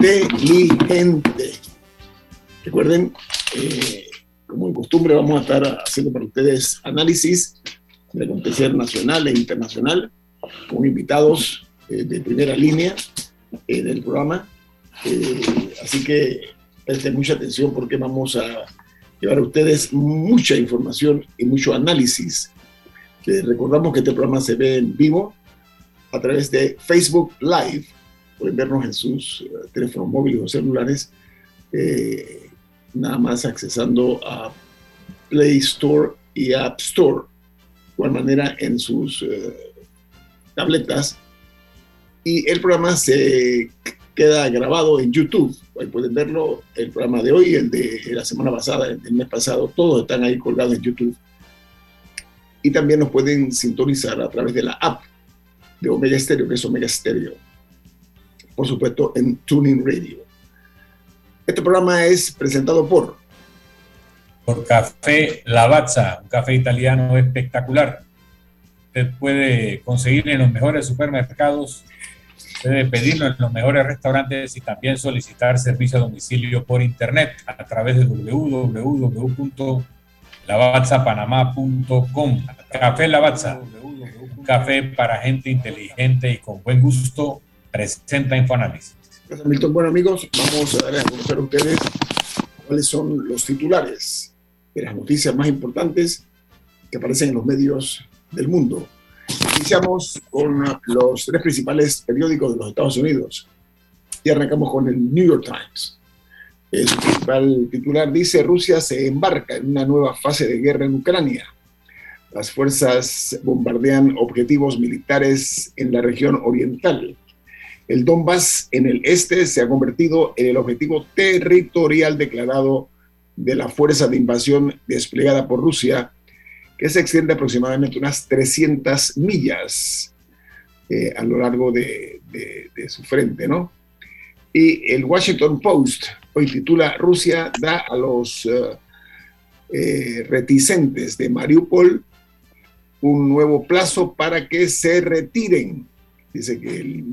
inteligente. Recuerden, eh, como de costumbre, vamos a estar haciendo para ustedes análisis del acontecer nacional e internacional con invitados eh, de primera línea en el programa. así que presten mucha atención porque vamos a llevar a ustedes mucha información y mucho análisis. recordamos que este programa se ve en vivo a través de Facebook Live. Pueden vernos en sus eh, teléfonos móviles o celulares, eh, nada más accesando a Play Store y App Store. De igual manera en sus eh, tabletas. Y el programa se queda grabado en YouTube. Ahí pueden verlo, el programa de hoy, el de la semana pasada, el del mes pasado, todos están ahí colgados en YouTube. Y también nos pueden sintonizar a través de la app de Omega Stereo, que es Omega Stereo. Por supuesto, en Tuning Radio. Este programa es presentado por... Por Café Lavazza, un café italiano espectacular. Usted puede conseguir en los mejores supermercados, puede pedirlo en los mejores restaurantes y también solicitar servicio a domicilio por internet a través de www.lavazzapanamá.com. Café Lavazza café para gente inteligente y con buen gusto, presenta Infoanálisis. Gracias, Milton. Bueno, amigos, vamos a dar a conocer a ustedes cuáles son los titulares de las noticias más importantes que aparecen en los medios del mundo. Iniciamos con los tres principales periódicos de los Estados Unidos y arrancamos con el New York Times. El principal titular dice, Rusia se embarca en una nueva fase de guerra en Ucrania. Las fuerzas bombardean objetivos militares en la región oriental. El Donbass en el este se ha convertido en el objetivo territorial declarado de la fuerza de invasión desplegada por Rusia, que se extiende aproximadamente unas 300 millas eh, a lo largo de, su frente, ¿no? Y el Washington Post hoy titula Rusia da a los eh, eh, reticentes de Mariupol un nuevo plazo para que se retiren. Dice que el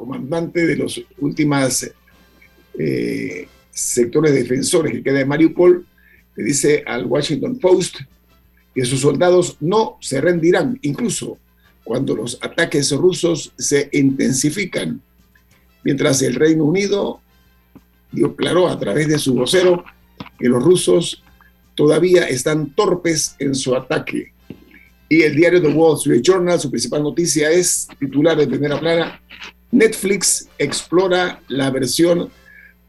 comandante de los últimos eh, sectores defensores que queda en Mariupol le dice al Washington Post que sus soldados no se rendirán, incluso cuando los ataques rusos se intensifican. Mientras el Reino Unido dio claro a través de su vocero que los rusos todavía están torpes en su ataque. Y el diario The Wall Street Journal, su principal noticia es titular de primera plana, Netflix explora la versión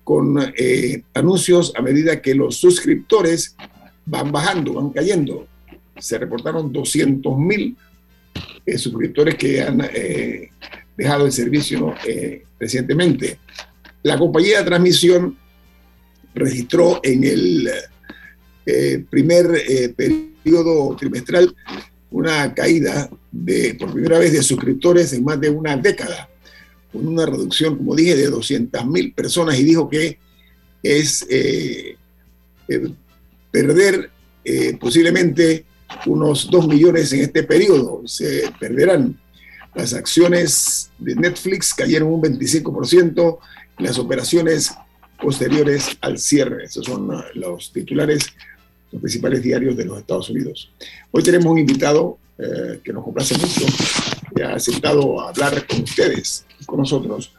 con eh, anuncios a medida que los suscriptores van bajando, van cayendo. Se reportaron 200 mil eh, suscriptores que han eh, dejado el servicio recientemente. La compañía de transmisión registró en el primer periodo trimestral una caída de, por primera vez de suscriptores en más de una década, con una reducción, como dije, de 200 mil personas y dijo que es eh, eh, perder eh, posiblemente unos 2 millones en este periodo. Se perderán. Las acciones de Netflix cayeron un 25%, las operaciones posteriores al cierre. Esos son los titulares los principales diarios de los Estados Unidos. Hoy tenemos un invitado eh, que nos complace mucho, que ha aceptado hablar con ustedes, con nosotros,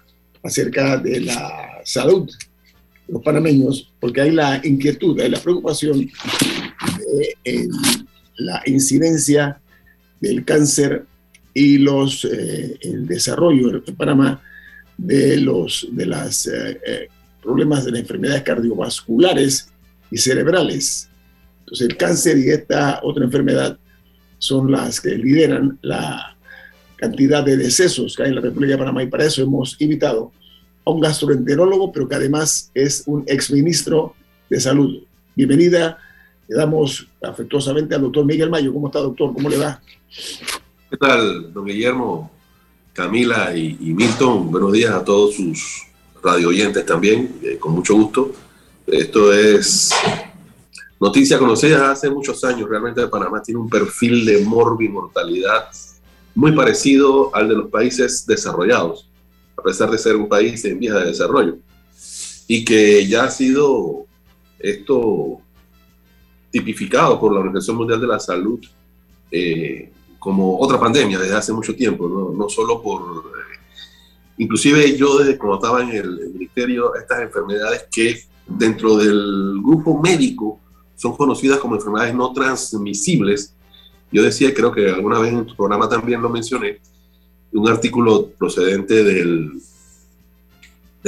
acerca de la salud de los panameños, porque hay la inquietud, hay la preocupación de la incidencia del cáncer y los, eh, el desarrollo en Panamá de los de las, eh, problemas de las enfermedades cardiovasculares y cerebrales. Entonces el cáncer y esta otra enfermedad son las que lideran la cantidad de decesos que hay en la República de Panamá y para eso hemos invitado a un gastroenterólogo, pero que además es un exministro de salud. Bienvenida, le damos afectuosamente al doctor Miguel Mayo. ¿Cómo está, doctor? ¿Cómo le va? ¿Qué tal, don Guillermo, Camila y, Milton? Buenos días a todos sus radio oyentes también, eh, con mucho gusto. Esto es Noticia conocida hace muchos años, realmente Panamá tiene un perfil de morbimortalidad muy parecido al de los países desarrollados, a pesar de ser un país en vías de desarrollo. y que ya ha sido esto tipificado por la Organización Mundial de la Salud eh, como otra pandemia desde hace mucho tiempo, no, solo por... Eh, inclusive yo desde cuando estaba en el, ministerio, estas enfermedades que dentro del grupo médico son conocidas como enfermedades no transmisibles, yo decía, creo que alguna vez en tu programa también lo mencioné, un artículo procedente de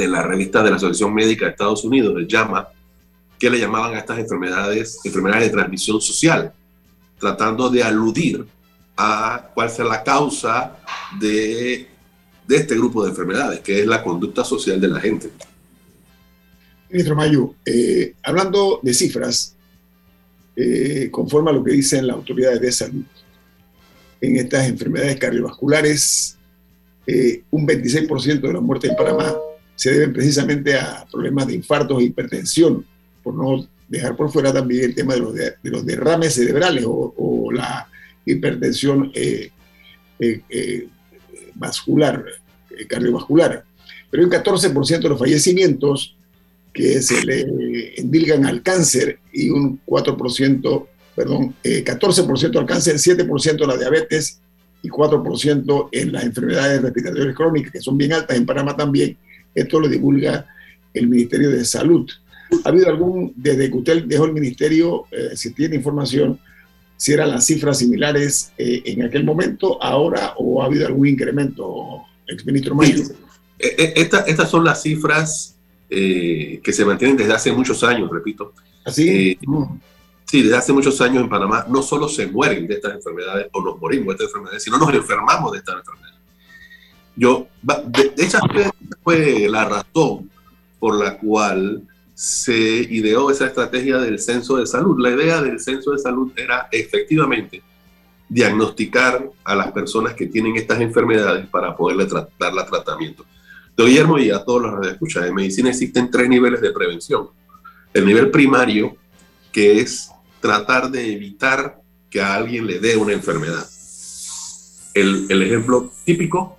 la revista de la Asociación Médica de Estados Unidos, el JAMA, que le llamaban a estas enfermedades enfermedades de transmisión social, tratando de aludir a cuál sea la causa de, de este grupo de enfermedades, que es la conducta social de la gente. Ministro Mayu, eh, hablando de cifras, eh, conforme a lo que dicen las autoridades de salud, en estas enfermedades cardiovasculares, eh, un 26% de la muerte en Panamá se deben precisamente a problemas de infartos e hipertensión, por no dejar por fuera también el tema de los, de, los derrames cerebrales o, la hipertensión eh, vascular, cardiovascular. Pero hay un 14% de los fallecimientos que se le endilgan al cáncer y un 4%, perdón, 14% al cáncer, 7% a la diabetes y 4% en las enfermedades respiratorias crónicas, que son bien altas en Panamá también. Esto lo divulga el Ministerio de Salud. ¿Ha habido algún, desde que usted dejó el ministerio, eh, si tiene información, si eran las cifras similares eh, en aquel momento, ahora, o ha habido algún incremento, exministro Mayo? Eh, estas son las cifras que se mantienen desde hace muchos años, repito. ¿Así? Mm. Sí, desde hace muchos años en Panamá no solo se mueren de estas enfermedades o nos morimos de estas enfermedades, sino nos enfermamos de estas enfermedades. Yo, de, de hecho, fue la razón por la cual se ideó esa estrategia del censo de salud. La idea del censo de salud era efectivamente diagnosticar a las personas que tienen estas enfermedades para poderle darle tratamiento. Guillermo y a todos los que escuchan, en medicina existen tres niveles de prevención. El nivel primario, que es tratar de evitar que a alguien le dé una enfermedad. El, el ejemplo típico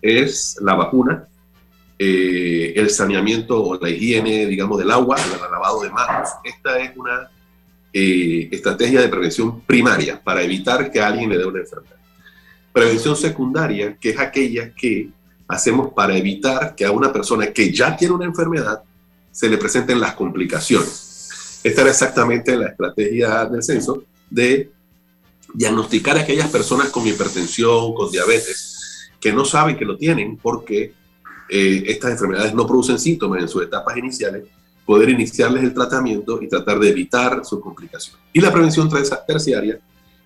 es la vacuna, eh, el saneamiento o la higiene, digamos, del agua, el lavado de manos. Esta es una eh, estrategia de prevención primaria para evitar que a alguien le dé una enfermedad. Prevención secundaria, que es aquella que hacemos para evitar que a una persona que ya tiene una enfermedad se le presenten las complicaciones. Esta era exactamente la estrategia del censo de diagnosticar a aquellas personas con hipertensión, con diabetes, que no saben que lo tienen porque eh, estas enfermedades no producen síntomas en sus etapas iniciales, poder iniciarles el tratamiento y tratar de evitar su complicación. Y la prevención terciaria,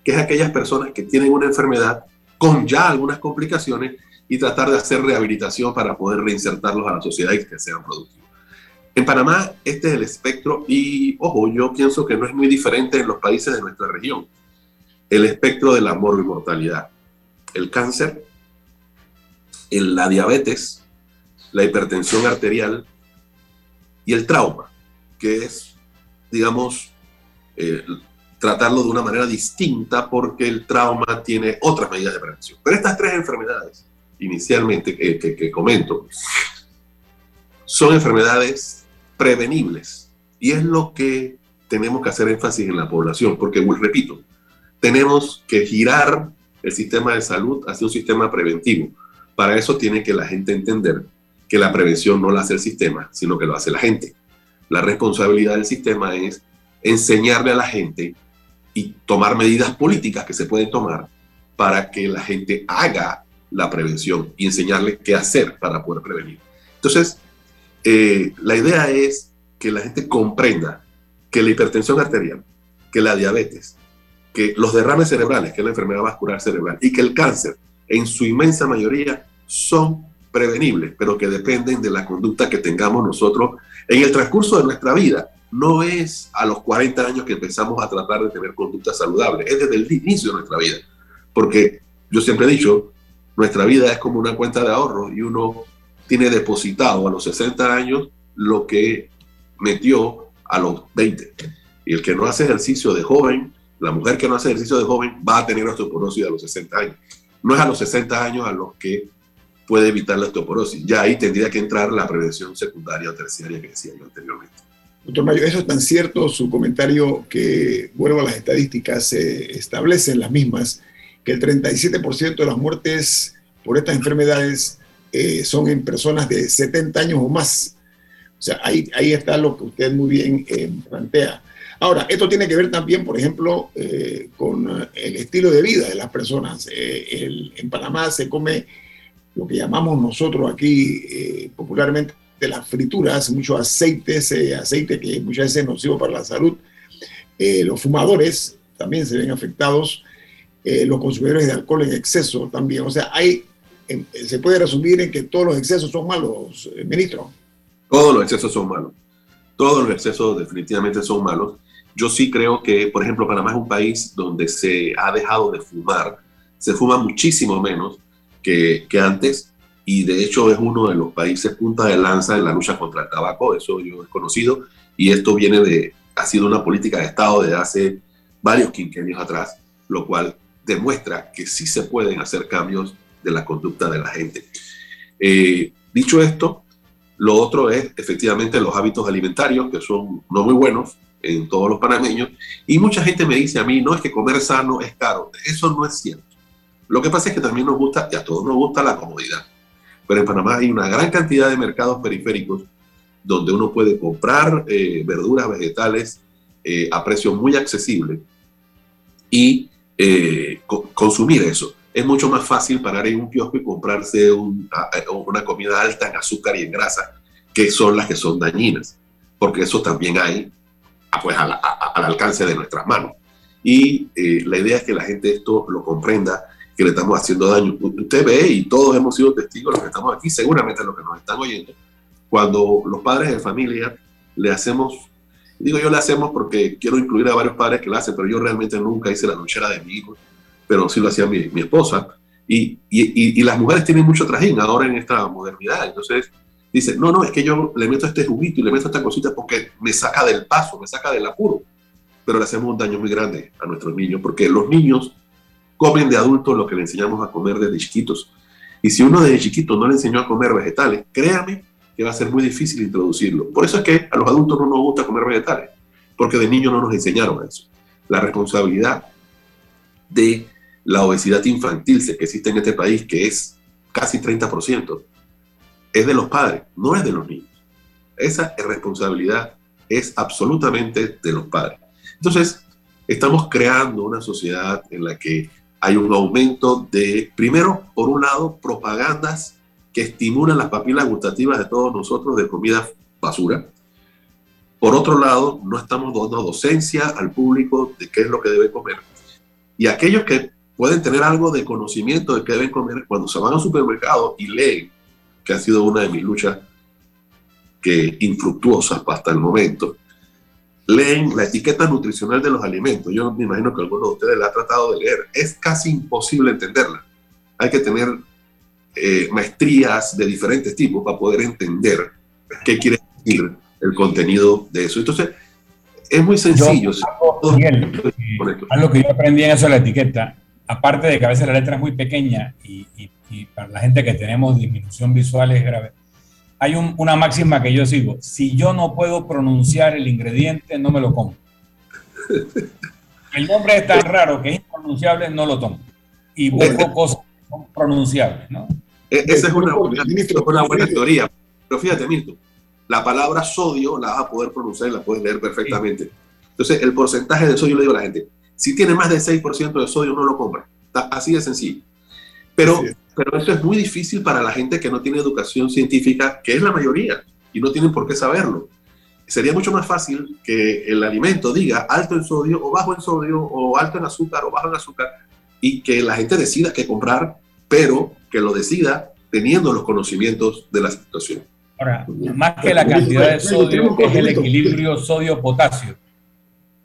que es aquellas personas que tienen una enfermedad con ya algunas complicaciones y tratar de hacer rehabilitación para poder reinsertarlos a la sociedad y que sean productivos. En Panamá, este es el espectro y, ojo, yo pienso que no es muy diferente en los países de nuestra región. El espectro de la mortalidad, el cáncer, la diabetes, la hipertensión arterial y el trauma, que es, digamos, eh, tratarlo de una manera distinta porque el trauma tiene otras medidas de prevención. Pero estas tres enfermedades, inicialmente, que, que comento, son enfermedades prevenibles y es lo que tenemos que hacer énfasis en la población, porque, repito, tenemos que girar el sistema de salud hacia un sistema preventivo. Para eso tiene que la gente entender que la prevención no la hace el sistema, sino que lo hace la gente. La responsabilidad del sistema es enseñarle a la gente y tomar medidas políticas que se pueden tomar para que la gente haga la prevención y enseñarle qué hacer para poder prevenir. Entonces, eh, la idea es que la gente comprenda que la hipertensión arterial, que la diabetes, que los derrames cerebrales, que la enfermedad vascular cerebral, y que el cáncer, en su inmensa mayoría, son prevenibles, pero que dependen de la conducta que tengamos nosotros en el transcurso de nuestra vida. No es a los 40 años que empezamos a tratar de tener conducta saludable, es desde el inicio de nuestra vida. Porque yo siempre he dicho, nuestra vida es como una cuenta de ahorro y uno tiene depositado a los 60 años lo que metió a los 20. Y el que no hace ejercicio de joven, la mujer que no hace ejercicio de joven va a tener osteoporosis a los 60 años. No es a los 60 años a los que puede evitar la osteoporosis. Ya ahí tendría que entrar la prevención secundaria o terciaria que decía yo anteriormente. Doctor Mayo, eso es tan cierto, su comentario que, vuelvo a las estadísticas, se establecen las mismas, que el 37% de las muertes por estas enfermedades eh, son en personas de 70 años o más. O sea, ahí, ahí está lo que usted muy bien eh, plantea. Ahora, esto tiene que ver también, por ejemplo, eh, con el estilo de vida de las personas. en Panamá se come lo que llamamos nosotros aquí popularmente de las frituras, mucho aceite, ese aceite que muchas veces es nocivo para la salud. Eh, los fumadores también se ven afectados, eh, los consumidores de alcohol en exceso también. O sea, hay, em, se puede resumir en que todos los excesos son malos, eh, ministro. Todos los excesos son malos. Todos los excesos definitivamente son malos. Yo sí creo que, por ejemplo, Panamá es un país donde se ha dejado de fumar, se fuma muchísimo menos que, que antes y de hecho es uno de los países punta de lanza en la lucha contra el tabaco, eso yo he conocido, y esto viene de, ha sido una política de Estado de hace varios quinquenios atrás, lo cual demuestra que sí se pueden hacer cambios de la conducta de la gente. Eh, dicho esto, lo otro es efectivamente los hábitos alimentarios, que son no muy buenos en todos los panameños, y mucha gente me dice a mí, no es que comer sano es caro, eso no es cierto. Lo que pasa es que también nos gusta, y a todos nos gusta la comodidad pero en Panamá hay una gran cantidad de mercados periféricos donde uno puede comprar eh, verduras, vegetales eh, a precio muy accesible y eh, consumir eso. Es mucho más fácil parar en un kiosco y comprarse una comida alta en azúcar y en grasa, que son las que son dañinas, porque eso también hay pues, al, al alcance de nuestras manos. Y la idea es que la gente esto lo comprenda que le estamos haciendo daño. Usted ve y todos hemos sido testigos, los que estamos aquí, seguramente los que nos están oyendo, cuando los padres de familia le hacemos, digo yo le hacemos porque quiero incluir a varios padres que lo hacen, pero yo realmente nunca hice la luchera de mi hijo, pero sí lo hacía mi, mi esposa. Y, y, y, las mujeres tienen mucho trajín ahora en esta modernidad. Entonces, dice, no, no, es que yo le meto este juguito y le meto esta cosita porque me saca del paso, me saca del apuro. Pero le hacemos un daño muy grande a nuestros niños, porque los niños comen de adultos lo que le enseñamos a comer desde chiquitos. Y si uno desde chiquito no le enseñó a comer vegetales, créame que va a ser muy difícil introducirlo. Por eso es que a los adultos no nos gusta comer vegetales, porque de niño no nos enseñaron eso. La responsabilidad de la obesidad infantil que existe en este país, que es casi 30%, es de los padres, no es de los niños. Esa responsabilidad es absolutamente de los padres. Entonces, estamos creando una sociedad en la que hay un aumento de, primero, por un lado, propagandas estimulan las papilas gustativas de todos nosotros de comida basura. Por otro lado, no estamos dando docencia al público de qué es lo que debe comer. Y aquellos que pueden tener algo de conocimiento de qué deben comer, cuando se van al supermercado y leen, que ha sido una de mis luchas que infructuosas hasta el momento, leen la etiqueta nutricional de los alimentos. Yo me imagino que alguno de ustedes la ha tratado de leer. Es casi imposible entenderla. Hay que tener eh, maestrías de diferentes tipos para poder entender qué quiere decir el contenido de eso. Entonces, es muy sencillo. algo, que yo aprendí en eso de la etiqueta, aparte de que a veces la letra es muy pequeña y, y para la gente que tenemos disminución visual es grave, hay una máxima que yo sigo. Si yo no puedo pronunciar el ingrediente, no me lo como. El nombre es tan raro que es impronunciable, no lo tomo. Y busco cosas pronunciables, ¿no? E-, esa es una, una, buena teoría. Pero fíjate, Milton, la palabra sodio la vas a poder pronunciar y la puedes leer perfectamente. Entonces, el porcentaje de sodio, le digo a la gente, si tiene más de 6% de sodio, no lo compra. Está así de sencillo. Pero pero eso es muy difícil para la gente que no tiene educación científica, que es la mayoría, y no tienen por qué saberlo. Sería mucho más fácil que el alimento diga alto en sodio o bajo en sodio o alto en azúcar o bajo en azúcar y que la gente decida qué comprar, pero que lo decida teniendo los conocimientos de la situación. Ahora, más que la cantidad de sodio, es el equilibrio sodio-potasio.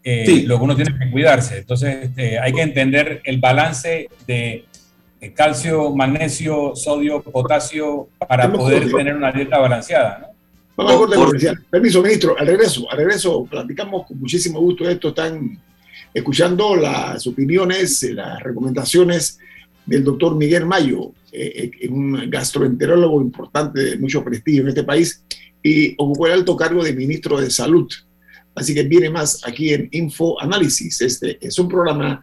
Eh, Lo que uno tiene que cuidarse. Entonces, este, hay que entender el balance de calcio, magnesio, sodio, potasio, para poder tener una dieta balanceada. ¿no? Vamos a corte comercial. Permiso, ministro, al regreso, al regreso, platicamos con muchísimo gusto esto. Están escuchando las opiniones, las recomendaciones del doctor Miguel Mayo, eh, eh, un gastroenterólogo importante de mucho prestigio en este país y ocupó el alto cargo de ministro de Salud. Así que viene más aquí en Info Análisis. Este es un programa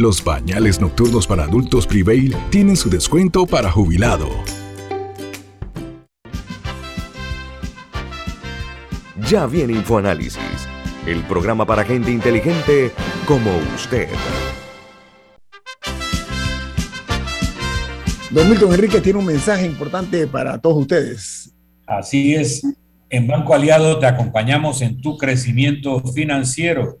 Los pañales nocturnos para adultos Prevail tienen su descuento para jubilado. Ya viene InfoAnálisis, el programa para gente inteligente como usted. Don Milton Enrique tiene un mensaje importante para todos ustedes. Así es. En Banco Aliado te acompañamos en tu crecimiento financiero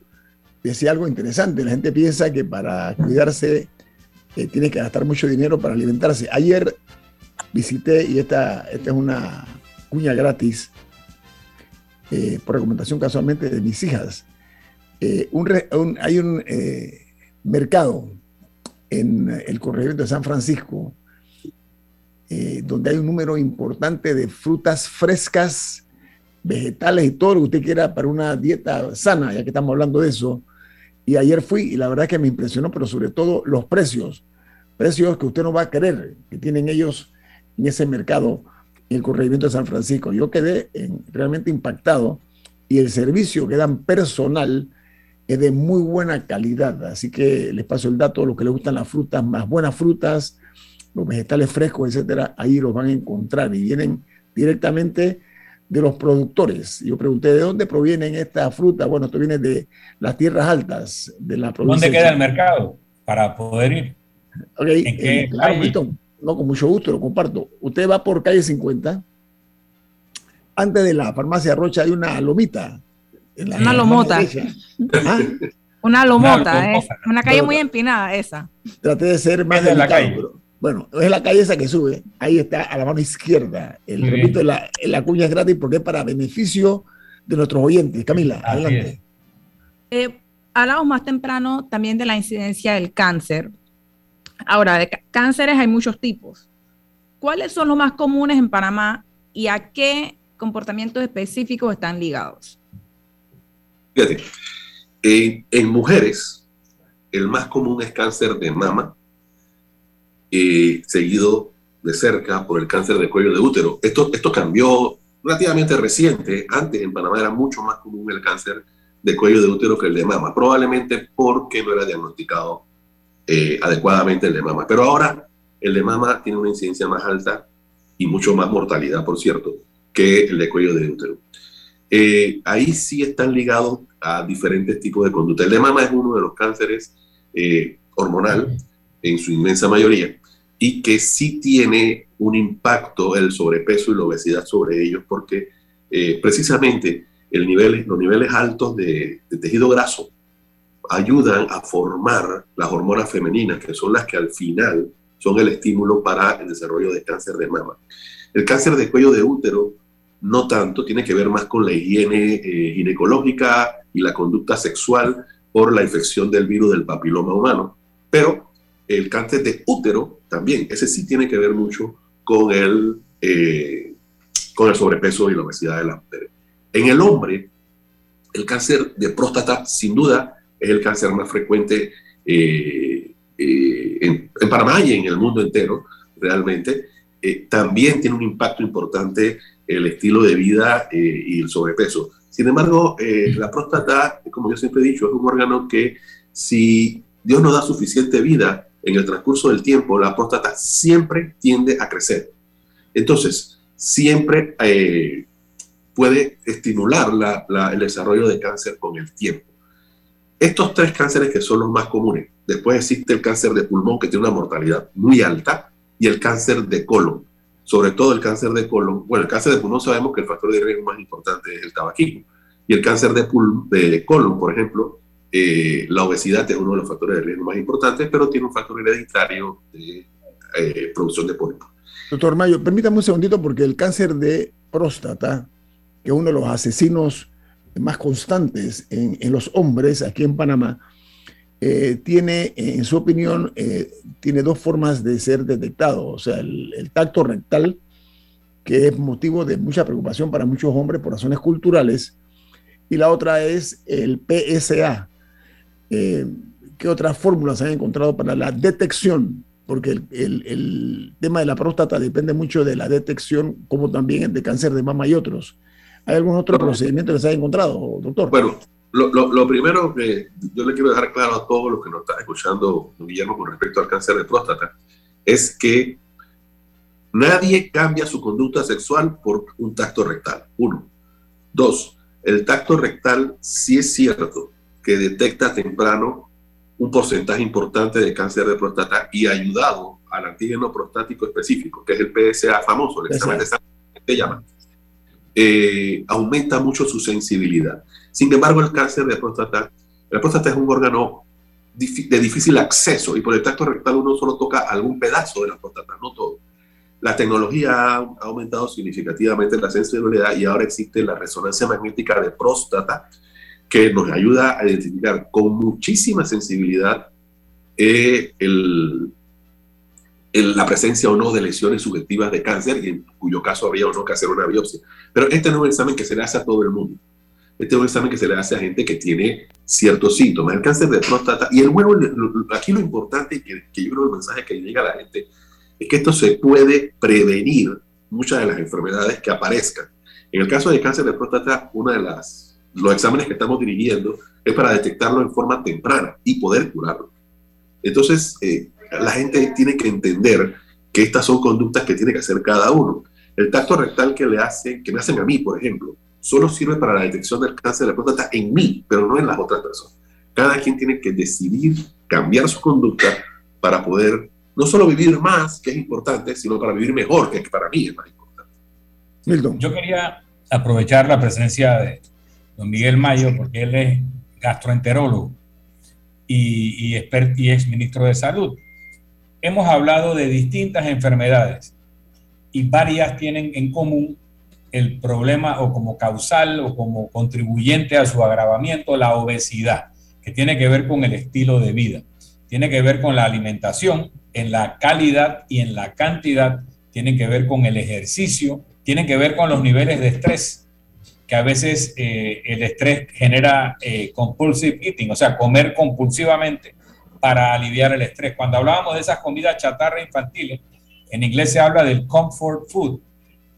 decía algo interesante. La gente piensa que para cuidarse eh, tiene que gastar mucho dinero para alimentarse. Ayer visité, y esta, esta es una cuña gratis, eh, por recomendación casualmente de mis hijas, eh, hay un mercado en el corregimiento de San Francisco donde hay un número importante de frutas frescas, vegetales y todo lo que usted quiera para una dieta sana, ya que estamos hablando de eso, y ayer fui y la verdad que me impresionó, pero sobre todo los precios, precios que usted no va a querer, que tienen ellos en ese mercado, en el corregimiento de San Francisco. Yo quedé realmente impactado y el servicio que dan personal es de muy buena calidad. Así que les paso el dato, los que les gustan las frutas, más buenas frutas, los vegetales frescos, etcétera, ahí los van a encontrar y vienen directamente de los productores. Yo pregunté, ¿de dónde provienen estas frutas? Bueno, esto viene de las tierras altas de la provincia. ¿Dónde queda el mercado para poder ir? Ok, eh, claro, Milton, no, con mucho gusto lo comparto. Usted va por calle 50. Antes de la farmacia Rocha hay una lomita. una lomota. ¿Ah? Una lomota, es una calle muy empinada esa. Traté de ser más delicado, bueno, es la calle esa que sube, ahí está a la mano izquierda. El, repito, la, la, cuña es gratis porque es para beneficio de nuestros oyentes. Camila, adelante. Eh, hablamos más temprano también de la incidencia del cáncer. Ahora, de cánceres hay muchos tipos. ¿Cuáles son los más comunes en Panamá y a qué comportamientos específicos están ligados? Fíjate, en mujeres, el más común es cáncer de mama, eh, seguido de cerca por el cáncer de cuello de útero. Esto, esto cambió relativamente reciente. Antes en Panamá era mucho más común el cáncer de cuello de útero que el de mama, probablemente porque no era diagnosticado eh, adecuadamente el de mama. Pero ahora el de mama tiene una incidencia más alta y mucho más mortalidad, por cierto, que el de cuello de útero. Eh, ahí sí están ligados a diferentes tipos de conducta. El de mama es uno de los cánceres hormonal en su inmensa mayoría y que sí tiene un impacto el sobrepeso y la obesidad sobre ellos porque eh, precisamente los niveles altos de, de tejido graso ayudan a formar las hormonas femeninas, que son las que al final son el estímulo para el desarrollo de cáncer de mama. El cáncer de cuello de útero no tanto, tiene que ver más con la higiene eh, ginecológica y la conducta sexual por la infección del virus del papiloma humano. Pero el cáncer de útero también, ese sí tiene que ver mucho con el, eh, con el sobrepeso y la obesidad de la mujer. En el hombre, el cáncer de próstata, sin duda, es el cáncer más frecuente eh, en, en, Panamá y en el mundo entero, realmente. también tiene un impacto importante el estilo de vida eh, y el sobrepeso. Sin embargo, eh, la próstata, como yo siempre he dicho, es un órgano que si Dios no da suficiente vida en el transcurso del tiempo, la próstata siempre tiende a crecer. Entonces, siempre eh, puede estimular el desarrollo de cáncer con el tiempo. Estos tres cánceres que son los más comunes. Después existe el cáncer de pulmón que tiene una mortalidad muy alta y el cáncer de colon sobre todo el cáncer de colon. Bueno, el cáncer de pulmón sabemos que el factor de riesgo más importante es el tabaquismo. Y el cáncer de, de colon, por ejemplo, eh, la obesidad es uno de los factores de riesgo más importantes, pero tiene un factor hereditario de eh, producción de pólipos. Doctor Mayo, permítame un segundito porque el cáncer de próstata, que es uno de los asesinos más constantes en, los hombres aquí en Panamá, eh, tiene, en su opinión, eh, tiene dos formas de ser detectado. O sea, el, tacto rectal, que es motivo de mucha preocupación para muchos hombres por razones culturales, y la otra es el PSA. Eh, ¿Qué otras fórmulas han encontrado para la detección? Porque el, el, tema de la próstata depende mucho de la detección, como también el de cáncer de mama y otros. ¿Hay algún otro procedimiento que se haya encontrado, doctor? Bueno, lo, primero que yo le quiero dejar claro a todos los que nos están escuchando, Guillermo, con respecto al cáncer de próstata, es que nadie cambia su conducta sexual por un tacto rectal. Uno. Dos, el tacto rectal sí es cierto que detecta temprano un porcentaje importante de cáncer de próstata y ayudado al antígeno prostático específico, que es el PSA famoso, el examen de sangre que llama, eh, aumenta mucho su sensibilidad. Sin embargo, el cáncer de próstata, la próstata es un órgano de difícil acceso y por el tacto rectal uno solo toca algún pedazo de la próstata, no todo. La tecnología ha aumentado significativamente la sensibilidad y ahora existe la resonancia magnética de próstata que nos ayuda a identificar con muchísima sensibilidad eh, la presencia o no de lesiones subjetivas de cáncer y en cuyo caso habría o no que hacer una biopsia. Pero este no es un examen que se le hace a todo el mundo. Este es un examen que se le hace a gente que tiene ciertos síntomas. El cáncer de próstata, y el huevo, aquí lo importante, que, que yo creo el mensaje que llega a la gente, es que esto se puede prevenir muchas de las enfermedades que aparezcan. En el caso de cáncer de próstata, uno de las, los exámenes que estamos dirigiendo es para detectarlo en forma temprana y poder curarlo. Entonces, eh, la gente tiene que entender que estas son conductas que tiene que hacer cada uno. El tacto rectal que le hacen, que me hacen a mí, por ejemplo, solo sirve para la detección del cáncer de la próstata en mí, pero no en las otras personas. Cada quien tiene que decidir cambiar su conducta para poder no solo vivir más, que es importante, sino para vivir mejor, que para mí es más importante. Milton. Yo quería aprovechar la presencia de don Miguel Mayo, porque él es gastroenterólogo y, y, y ex ministro de Salud. Hemos hablado de distintas enfermedades y varias tienen en común el problema o como causal o como contribuyente a su agravamiento la obesidad, que tiene que ver con el estilo de vida, tiene que ver con la alimentación en la calidad y en la cantidad, tiene que ver con el ejercicio, tiene que ver con los niveles de estrés, que a veces eh, el estrés genera eh, compulsive eating, o sea, comer compulsivamente para aliviar el estrés. Cuando hablábamos de esas comidas chatarra infantiles, en inglés se habla del comfort food,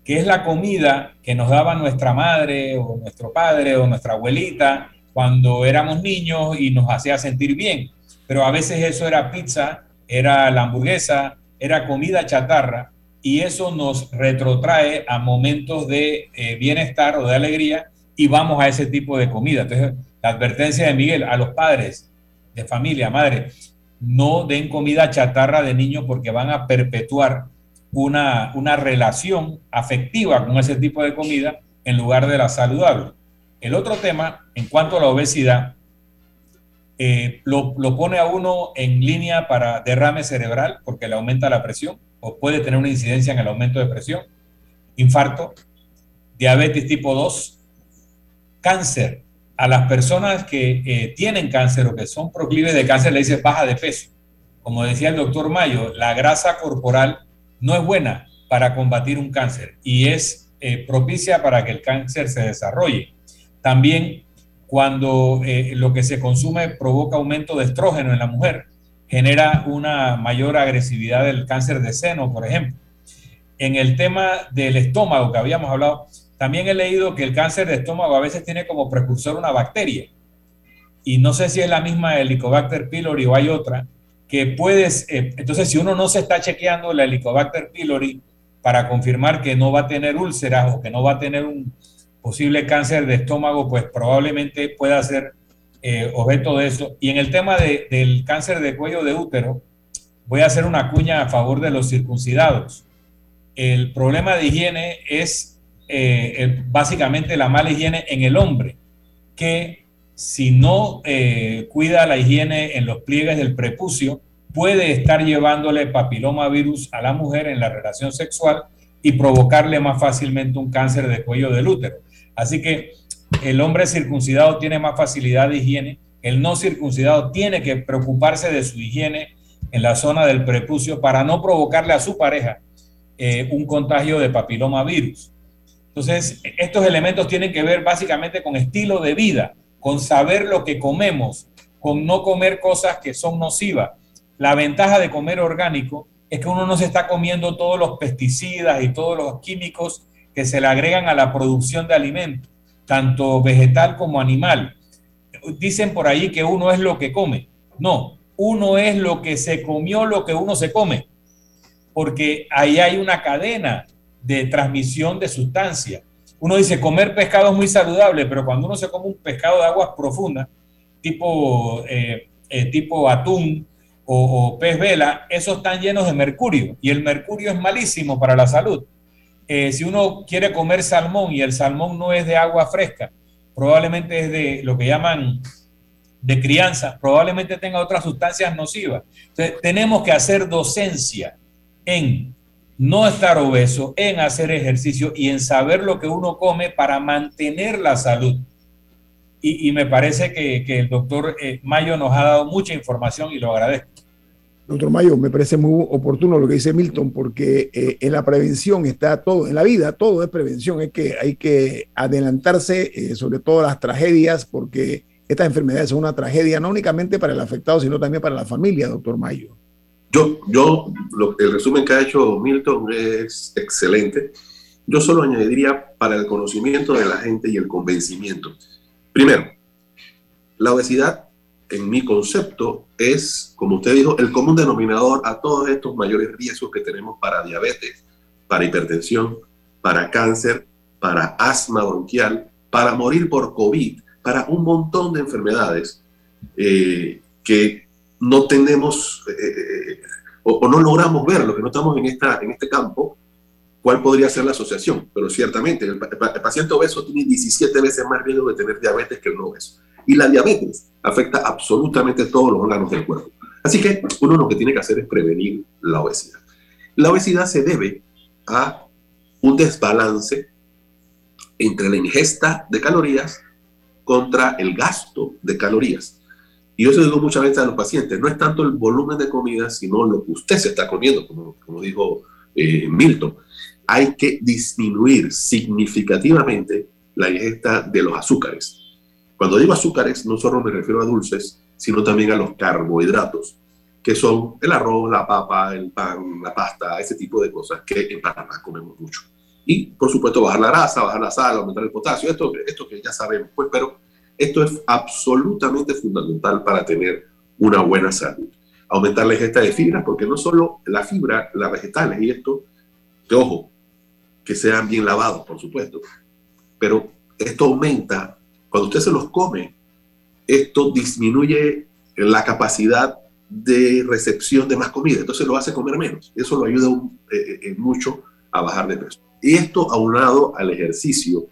que es la comida que nos daba nuestra madre o nuestro padre o nuestra abuelita cuando éramos niños y nos hacía sentir bien. Pero a veces eso era pizza, era la hamburguesa, era comida chatarra y eso nos retrotrae a momentos de eh, bienestar o de alegría y vamos a ese tipo de comida. Entonces, la advertencia de Miguel a los padres de familia, madre, no den comida chatarra de niños porque van a perpetuar una, una relación afectiva con ese tipo de comida en lugar de la saludable. El otro tema, en cuanto a la obesidad, eh, lo, lo, pone a uno en línea para derrame cerebral porque le aumenta la presión o puede tener una incidencia en el aumento de presión, infarto, diabetes tipo 2, cáncer. A las personas que eh, tienen cáncer o que son proclives de cáncer le dice baja de peso. Como decía el doctor Mayo, la grasa corporal no es buena para combatir un cáncer y es eh, propicia para que el cáncer se desarrolle. También cuando eh, lo que se consume provoca aumento de estrógeno en la mujer, genera una mayor agresividad del cáncer de seno, por ejemplo. En el tema del estómago que habíamos hablado, también he leído que el cáncer de estómago a veces tiene como precursor una bacteria. Y no sé si es la misma Helicobacter pylori o hay otra, que puedes, eh, entonces si uno no se está chequeando la Helicobacter pylori para confirmar que no va a tener úlceras o que no va a tener un, posible cáncer de estómago, pues probablemente pueda ser eh, objeto de eso. Y en el tema del cáncer de cuello de útero, voy a hacer una cuña a favor de los circuncidados. El problema de higiene es eh, básicamente la mala higiene en el hombre, que si no eh, cuida la higiene en los pliegues del prepucio, puede estar llevándole papilomavirus a la mujer en la relación sexual y provocarle más fácilmente un cáncer de cuello del útero. Así que el hombre circuncidado tiene más facilidad de higiene, el no circuncidado tiene que preocuparse de su higiene en la zona del prepucio para no provocarle a su pareja eh, un contagio de papilomavirus. Entonces, estos elementos tienen que ver básicamente con estilo de vida, con saber lo que comemos, con no comer cosas que son nocivas. La ventaja de comer orgánico es que uno no se está comiendo todos los pesticidas y todos los químicos que se le agregan a la producción de alimentos, tanto vegetal como animal. Dicen por ahí que uno es lo que come. No, uno es lo que se comió, lo que uno se come, porque ahí hay una cadena de transmisión de sustancia. Uno dice comer pescado es muy saludable, pero cuando uno se come un pescado de aguas profundas, tipo, eh, eh, tipo atún o, o pez vela, esos están llenos de mercurio y el mercurio es malísimo para la salud. Eh, si uno quiere comer salmón y el salmón no es de agua fresca, probablemente es de lo que llaman de crianza, probablemente tenga otras sustancias nocivas. Entonces, tenemos que hacer docencia en no estar obeso, en hacer ejercicio y en saber lo que uno come para mantener la salud. Y, me parece que, el doctor eh, Mayo nos ha dado mucha información y lo agradezco. Doctor Mayo, me parece muy oportuno lo que dice Milton, porque eh, en la prevención está todo, en la vida todo es prevención, es que hay que adelantarse eh, sobre todo las tragedias, porque estas enfermedades son una tragedia no únicamente para el afectado, sino también para la familia, doctor Mayo. Yo, yo el resumen que ha hecho Milton es excelente. Yo solo añadiría para el conocimiento de la gente y el convencimiento. Primero, la obesidad en mi concepto, es, como usted dijo, el común denominador a todos estos mayores riesgos que tenemos para diabetes, para hipertensión, para cáncer, para asma bronquial, para morir por COVID, para un montón de enfermedades eh, que no tenemos eh, o, o, no logramos ver, lo que no estamos en, esta, en este campo, cuál podría ser la asociación. Pero ciertamente, el, el paciente obeso tiene 17 veces más riesgo de tener diabetes que el no obeso. Y la diabetes afecta absolutamente todos los órganos del cuerpo. Así que uno lo que tiene que hacer es prevenir la obesidad. La obesidad se debe a un desbalance entre la ingesta de calorías contra el gasto de calorías. Y yo se digo muchas veces a los pacientes, no es tanto el volumen de comida, sino lo que usted se está comiendo, como, como dijo eh, Milton. Hay que disminuir significativamente la ingesta de los azúcares. Cuando digo azúcares, no solo me refiero a dulces, sino también a los carbohidratos, que son el arroz, la papa, el pan, la pasta, ese tipo de cosas que en Panamá comemos mucho. Y, por supuesto, bajar la grasa, bajar la sal, aumentar el potasio, esto, esto que ya sabemos, pues, pero esto es absolutamente fundamental para tener una buena salud. Aumentar la ingesta de fibras, porque no solo la fibra, las vegetales y esto, que ojo, que sean bien lavados, por supuesto, pero esto aumenta cuando usted se los come, esto disminuye la capacidad de recepción de más comida, entonces lo hace comer menos. Eso lo ayuda eh, eh, mucho a bajar de peso. Y esto aunado al ejercicio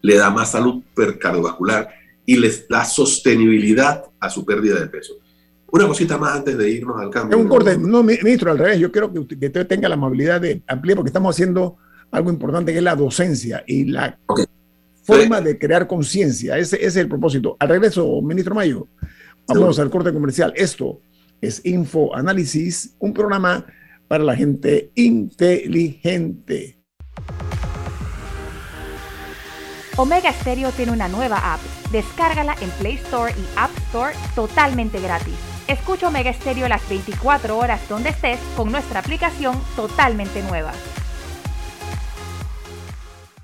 le da más salud cardiovascular y les da sostenibilidad a su pérdida de peso. Una cosita más antes de irnos al cambio. un corte, no, ministro, al revés, yo quiero que usted, tenga la amabilidad de ampliar porque estamos haciendo algo importante que es la docencia y la forma de crear conciencia. Ese, es el propósito. Al regreso, ministro Mayo, vamos al corte comercial. Esto es Info Análisis, un programa para la gente inteligente. Omega Stereo tiene una nueva app. Descárgala en Play Store y App Store totalmente gratis. Escucha Omega Stereo las 24 horas donde estés con nuestra aplicación totalmente nueva.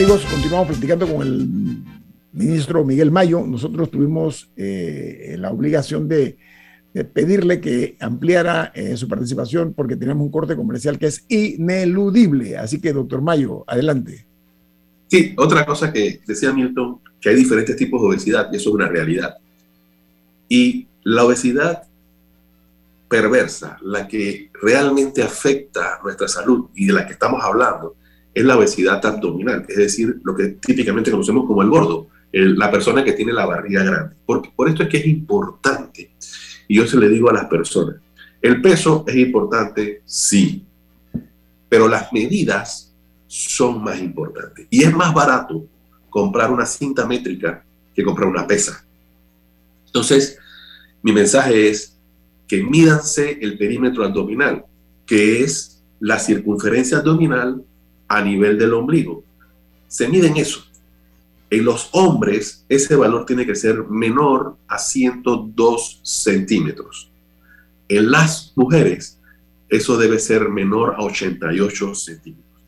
Amigos, continuamos platicando con el ministro Miguel Mayo. Nosotros tuvimos eh, la obligación de, pedirle que ampliara eh, su participación porque tenemos un corte comercial que es ineludible. Así que, doctor Mayo, adelante. Sí, otra cosa que decía Milton, que hay diferentes tipos de obesidad y eso es una realidad. Y la obesidad perversa, la que realmente afecta nuestra salud y de la que estamos hablando, es la obesidad abdominal, es decir, lo que típicamente conocemos como el gordo, la persona que tiene la barriga grande. Por, por esto es que es importante, y yo se le digo a las personas, el peso es importante, sí, pero las medidas son más importantes. Y es más barato comprar una cinta métrica que comprar una pesa. Entonces, mi mensaje es que mídanse el perímetro abdominal, que es la circunferencia abdominal a nivel del ombligo. Se miden eso. En los hombres, ese valor tiene que ser menor a 102 centímetros. En las mujeres, eso debe ser menor a 88 centímetros.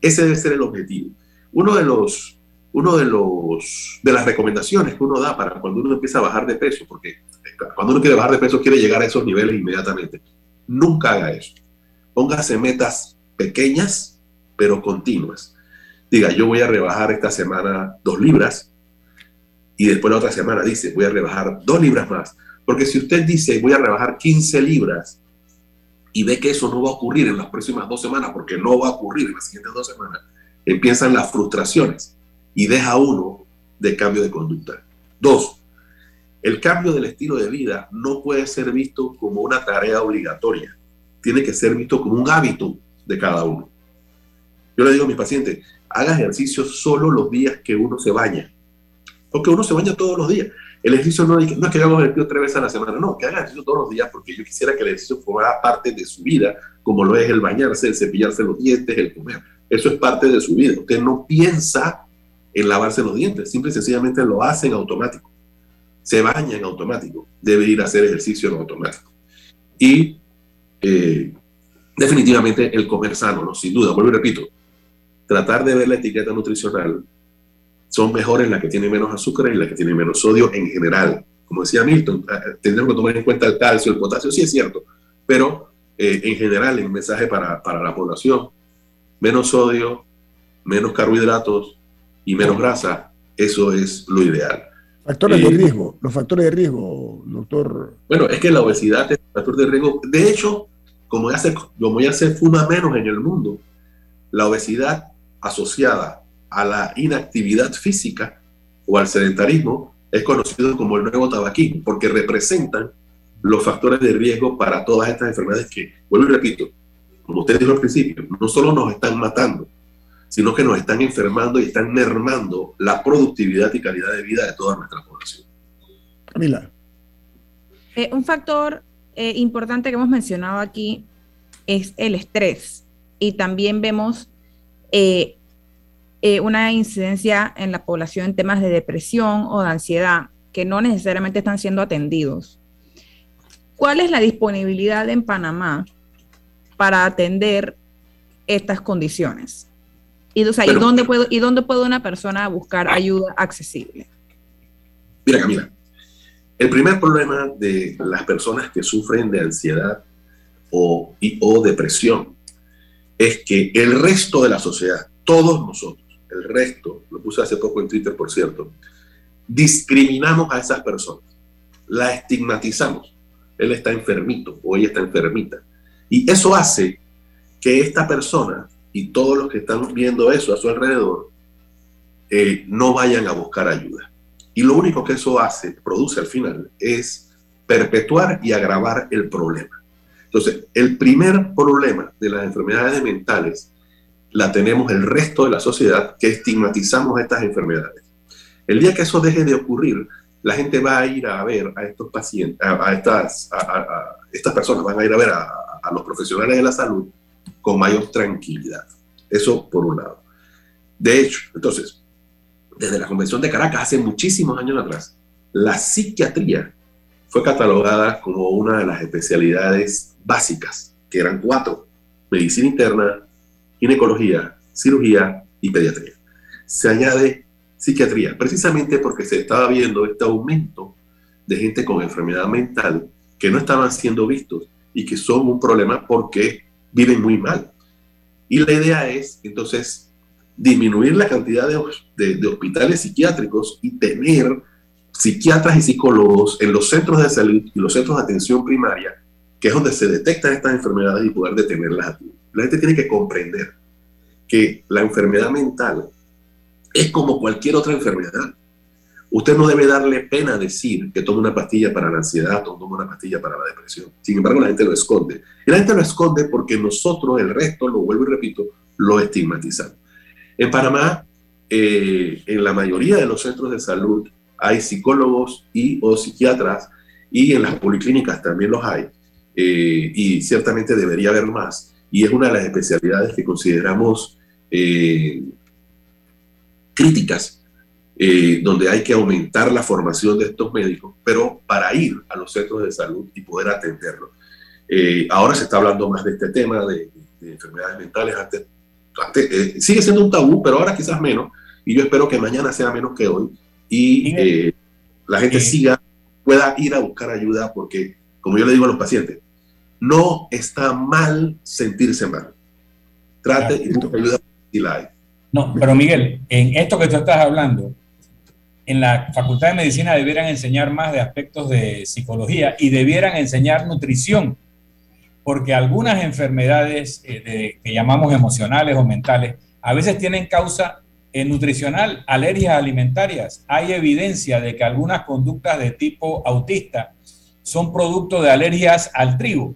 Ese debe ser el objetivo. Uno de los, uno de los, de las recomendaciones que uno da para cuando uno empieza a bajar de peso, porque cuando uno quiere bajar de peso quiere llegar a esos niveles inmediatamente. Nunca haga eso. Póngase metas pequeñas pero continuas. Diga, yo voy a rebajar esta semana dos libras y después la otra semana dice, voy a rebajar dos libras más. Porque si usted dice, voy a rebajar 15 libras y ve que eso no va a ocurrir en las próximas dos semanas, porque no va a ocurrir en las siguientes dos semanas, empiezan las frustraciones y deja uno de cambio de conducta. Dos, el cambio del estilo de vida no puede ser visto como una tarea obligatoria, tiene que ser visto como un hábito de cada uno. Yo le digo a mis pacientes, haga ejercicio solo los días que uno se baña. Porque uno se baña todos los días. El ejercicio no, es que haga ejercicio tres veces a la semana, no, que haga ejercicio todos los días porque yo quisiera que el ejercicio fuera parte de su vida, como lo es el bañarse, el cepillarse los dientes, el comer. Eso es parte de su vida. Usted no piensa en lavarse los dientes, simple y sencillamente lo hace en automático. Se baña en automático. Debe ir a hacer ejercicio en automático. Y eh, definitivamente el comer sano, ¿no? sin duda, vuelvo y repito, tratar de ver la etiqueta nutricional, son mejores las que tienen menos azúcar y las que tienen menos sodio en general. Como decía Milton, eh, eh, tendremos que tomar en cuenta el calcio, el potasio, sí es cierto, pero eh, en general, el mensaje para, para la población, menos sodio, menos carbohidratos y menos grasa, eso es lo ideal. Factores de riesgo, los factores de riesgo, doctor. Bueno, es que la obesidad es un factor de riesgo. De hecho, como ya se, como ya se fuma menos en el mundo, la obesidad asociada a la inactividad física o al sedentarismo es conocido como el nuevo tabaquismo, porque representan los factores de riesgo para todas estas enfermedades que, vuelvo y repito, como usted dijo al principio, no solo nos están matando, sino que nos están enfermando y están mermando la productividad y calidad de vida de toda nuestra población. Camila. Eh, un factor eh, importante que hemos mencionado aquí es el estrés. y también vemos eh, eh, una incidencia en la población en temas de depresión o de ansiedad que no necesariamente están siendo atendidos. ¿Cuál es la disponibilidad en Panamá para atender estas condiciones? Y, dónde puedo, ¿Y dónde puede una persona buscar ayuda accesible? Mira, Camila, el primer problema de las personas que sufren de ansiedad o, o depresión es que el resto de la sociedad, todos nosotros, el resto, lo puse hace poco en Twitter, por cierto, discriminamos a esas personas, la estigmatizamos. Él está enfermito o ella está enfermita. Y eso hace que esta persona y todos los que están viendo eso a su alrededor eh, no vayan a buscar ayuda. Y lo único que eso hace, produce al final, es perpetuar y agravar el problema. Entonces, el primer problema de las enfermedades mentales la tenemos el resto de la sociedad que estigmatizamos estas enfermedades. El día que eso deje de ocurrir, la gente va a ir a ver a estos pacientes, a, estas, estas personas, van a ir a ver a, a los profesionales de la salud con mayor tranquilidad. Eso por un lado. De hecho, entonces, desde la Convención de Caracas, hace muchísimos años atrás, la psiquiatría fue catalogada como una de las especialidades básicas, que eran cuatro, medicina interna, ginecología, cirugía y pediatría. Se añade psiquiatría, precisamente porque se estaba viendo este aumento de gente con enfermedad mental que no estaban siendo vistos y que son un problema porque viven muy mal. Y la idea es, entonces, disminuir la cantidad de, hospitales psiquiátricos y tener psiquiatras y psicólogos en los centros de salud y los centros de atención primaria, que es donde se detectan estas enfermedades y poder detenerlas. La gente tiene que comprender que la enfermedad mental es como cualquier otra enfermedad. Usted no debe darle pena decir que toma una pastilla para la ansiedad o toma una pastilla para la depresión. Sin embargo, la gente lo esconde. Y la gente lo esconde porque nosotros, el resto, lo vuelvo y repito, lo estigmatizamos. En Panamá, eh, en la mayoría de los centros de salud hay psicólogos y o psiquiatras y en las policlínicas también los hay. Eh, y ciertamente debería haber más. Y es una de las especialidades que consideramos eh, críticas eh, donde hay que aumentar la formación de estos médicos, pero para ir a los centros de salud y poder atenderlos. Eh, ahora se está hablando más de este tema de, enfermedades mentales. Antes, eh, sigue siendo un tabú, pero ahora quizás menos. Y yo espero que mañana sea menos que hoy y la gente siga, pueda ir a buscar ayuda porque, como yo le digo a los pacientes, no está mal sentirse mal. Trate y busque ayuda si la hay. No, pero Miguel, en esto que tú estás hablando, en la Facultad de Medicina debieran enseñar más de aspectos de psicología y debieran enseñar nutrición, porque algunas enfermedades eh, que llamamos emocionales o mentales a veces tienen causa eh, nutricional, alergias alimentarias. Hay evidencia de que algunas conductas de tipo autista son producto de alergias al trigo,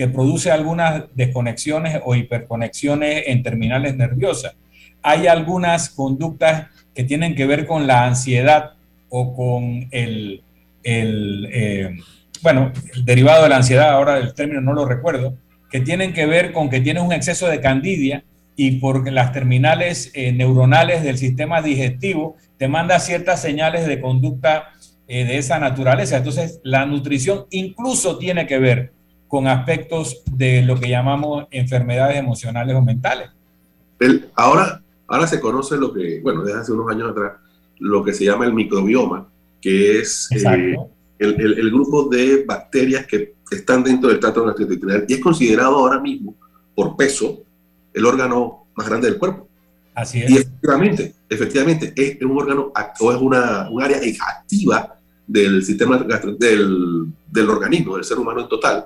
que produce algunas desconexiones o hiperconexiones en terminales nerviosas. Hay algunas conductas que tienen que ver con la ansiedad o con el, eh, bueno, derivado de la ansiedad, ahora el término no lo recuerdo, que tienen que ver con que tienes un exceso de candidia y porque las terminales eh, neuronales del sistema digestivo te manda ciertas señales de conducta eh, de esa naturaleza. Entonces, la nutrición incluso tiene que ver con aspectos de lo que llamamos enfermedades emocionales o mentales. El, ahora, Ahora se conoce lo que, bueno, desde hace unos años atrás, lo que se llama el microbioma, que es eh, el, grupo de bacterias que están dentro del tracto gastrointestinal y es considerado ahora mismo, por peso, el órgano más grande del cuerpo. Así es. Y efectivamente, efectivamente, es un órgano o es una, un área activa del sistema del, del organismo, del ser humano en total,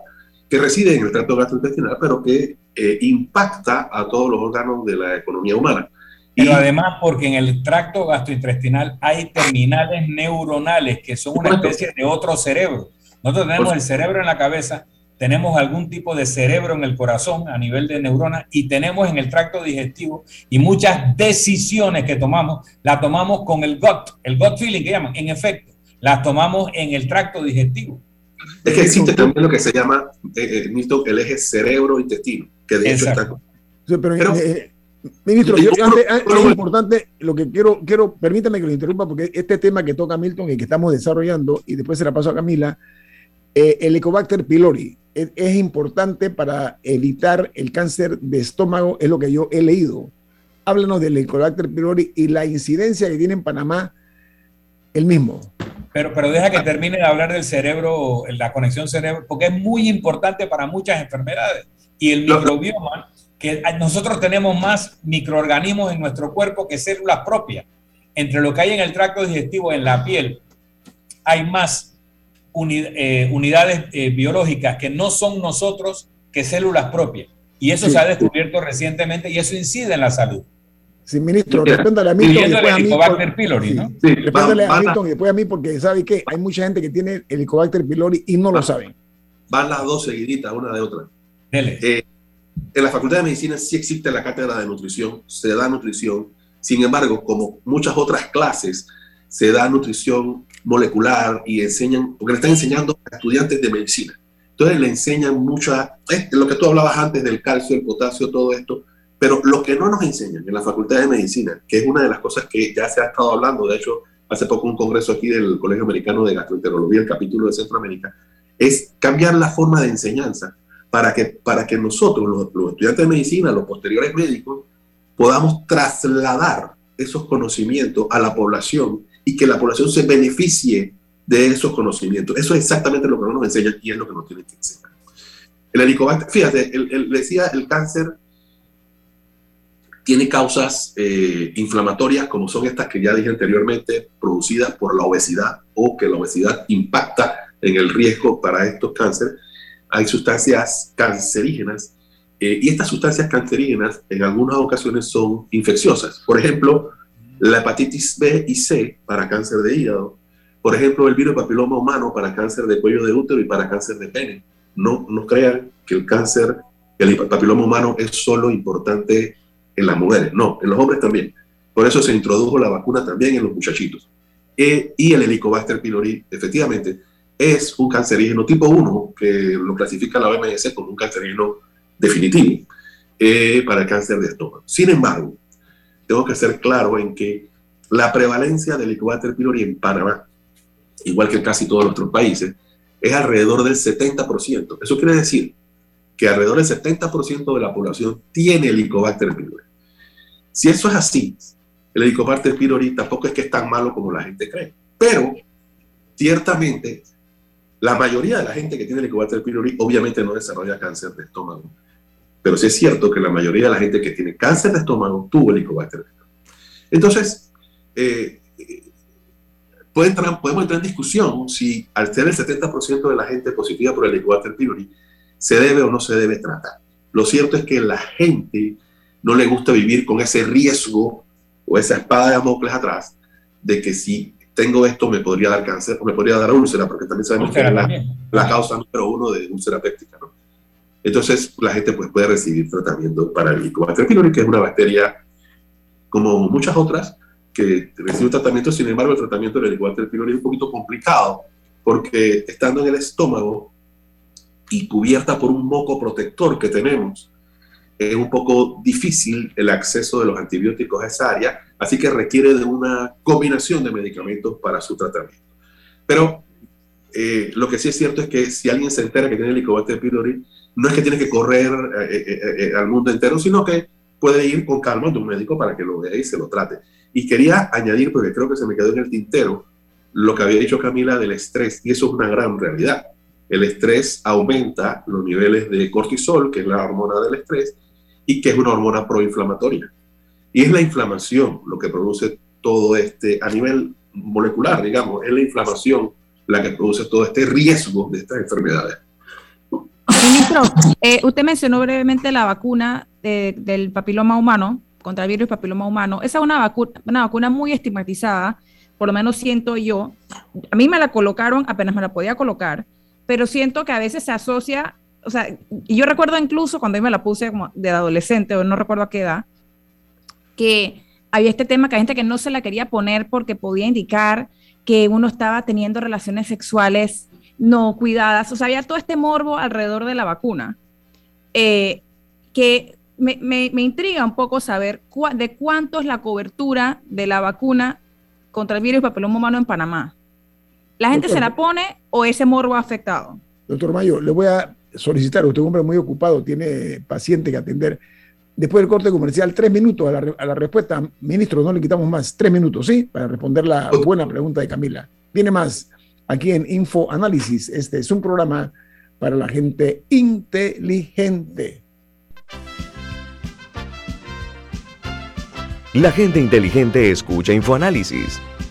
que reside en el tracto gastrointestinal, pero que eh, impacta a todos los órganos de la economía humana. Pero además porque en el tracto gastrointestinal hay terminales neuronales que son una especie de otro cerebro. Nosotros tenemos el cerebro en la cabeza, tenemos algún tipo de cerebro en el corazón a nivel de neuronas y tenemos en el tracto digestivo y muchas decisiones que tomamos las tomamos con el gut, el gut feeling que llaman, en efecto, las tomamos en el tracto digestivo. Es que existe también lo que se llama, eh, eh el eje cerebro-intestino, que de hecho está pero, eh, ministro, yo, antes, es importante lo que quiero, quiero, permítame que lo interrumpa porque este tema que toca Milton y que estamos desarrollando, y después se la paso a Camila, eh, el Ecobacter pylori es, es, importante para evitar el cáncer de estómago, es lo que yo he leído. Háblanos del Helicobacter pylori y la incidencia que tiene en Panamá el mismo. Pero, pero deja que termine de hablar del cerebro, la conexión cerebro, porque es muy importante para muchas enfermedades. Y el microbioma, que nosotros tenemos más microorganismos en nuestro cuerpo que células propias. Entre lo que hay en el tracto digestivo, en la piel, hay más eh, unidades eh, biológicas que no son nosotros que células propias. Y eso se ha descubierto recientemente y eso incide en la salud. Sí, ministro, respéndale a Milton y después a mí. pylori, ¿no? Sí, a Milton y después a mí porque sabe que hay mucha gente que tiene el Helicobacter pylori y no lo saben. Van las dos seguiditas, una de otra. Eh, en la Facultad de Medicina sí existe la cátedra de nutrición, se da nutrición. Sin embargo, como muchas otras clases, se da nutrición molecular y enseñan, porque le están enseñando a estudiantes de medicina. Entonces le enseñan mucha, eh, lo que tú hablabas antes del calcio, el potasio, todo esto, pero lo que no nos enseñan en la Facultad de Medicina, que es una de las cosas que ya se ha estado hablando, de hecho, hace poco un congreso aquí del Colegio Americano de Gastroenterología, el capítulo de Centroamérica, es cambiar la forma de enseñanza para que, para que nosotros, los, estudiantes de medicina, los posteriores médicos, podamos trasladar esos conocimientos a la población y que la población se beneficie de esos conocimientos. Eso es exactamente lo que nos enseñan y es lo que nos tienen que enseñar. El helicobacter, fíjate, decía, el cáncer tiene causas eh, inflamatorias como son estas que ya dije anteriormente, producidas por la obesidad o que la obesidad impacta en el riesgo para estos cánceres. Hay sustancias cancerígenas eh, y estas sustancias cancerígenas en algunas ocasiones son infecciosas. Por ejemplo, la hepatitis B y C para cáncer de hígado. Por ejemplo, el virus papiloma humano para cáncer de cuello de útero y para cáncer de pene. No, no crean que el cáncer, el papiloma humano es solo importante en las mujeres, no, en los hombres también. Por eso se introdujo la vacuna también en los muchachitos. E, y el Helicobacter pylori, efectivamente, es un cancerígeno tipo 1 que lo clasifica la OMS como un cancerígeno definitivo eh, para el cáncer de estómago. Sin embargo, tengo que ser claro en que la prevalencia del Helicobacter pylori en Panamá, igual que en casi todos nuestros países, es alrededor del 70%. Eso quiere decir que alrededor del 70% de la población tiene Helicobacter pylori. Si eso es así, el Helicobacter pylori tampoco es que es tan malo como la gente cree. Pero, ciertamente, la mayoría de la gente que tiene Helicobacter pylori obviamente no desarrolla cáncer de estómago. Pero sí es cierto que la mayoría de la gente que tiene cáncer de estómago tuvo Helicobacter pylori. Entonces, eh, podemos entrar en discusión si al ser el 70% de la gente positiva por el Helicobacter pylori, se debe o no se debe tratar. Lo cierto es que la gente no le gusta vivir con ese riesgo o esa espada de Damocles atrás de que si tengo esto me podría dar cáncer o me podría dar úlcera, porque también sabemos que es la, causa número uno de úlcera péptica. ¿no? Entonces la gente pues, puede recibir tratamiento para el Helicobacter pylori, que es una bacteria como muchas otras que recibe un tratamiento, sin embargo el tratamiento del Helicobacter pylori es un poquito complicado porque estando en el estómago y cubierta por un moco protector que tenemos, es un poco difícil el acceso de los antibióticos a esa área, así que requiere de una combinación de medicamentos para su tratamiento. Pero eh, lo que sí es cierto es que si alguien se entera que tiene Helicobacter pylori, no es que tiene que correr eh, eh, al mundo entero, sino que puede ir con calma a un médico para que lo vea y se lo trate. Y quería añadir, porque creo que se me quedó en el tintero, lo que había dicho Camila del estrés, y eso es una gran realidad. El estrés aumenta los niveles de cortisol, que es la hormona del estrés, y que es una hormona proinflamatoria. Y es la inflamación lo que produce todo este, a nivel molecular, digamos, es la inflamación la que produce todo este riesgo de estas enfermedades. Ministro, eh, usted mencionó brevemente la vacuna del papiloma humano, contra el virus papiloma humano. Esa es una vacuna, una vacuna muy estigmatizada, por lo menos siento yo. A mí me la colocaron, apenas me la podía colocar, pero siento que a veces se asocia o sea, y yo recuerdo incluso cuando yo me la puse como de adolescente, o no recuerdo a qué edad, que había este tema que hay gente que no se la quería poner porque podía indicar que uno estaba teniendo relaciones sexuales no cuidadas. O sea, había todo este morbo alrededor de la vacuna. Eh, que me, intriga un poco saber de cuánto es la cobertura de la vacuna contra el virus papiloma humano en Panamá. ¿La gente se la pone o ese morbo ha afectado? Doctor Mayo, le voy a solicitar, usted es un hombre muy ocupado, tiene paciente que atender. Después del corte comercial, tres minutos a la, a la, respuesta. Ministro, no le quitamos más. Tres minutos, ¿sí? Para responder la buena pregunta de Camila. Viene más aquí en Info Análisis. Este es un programa para la gente inteligente. La gente inteligente escucha InfoAnálisis.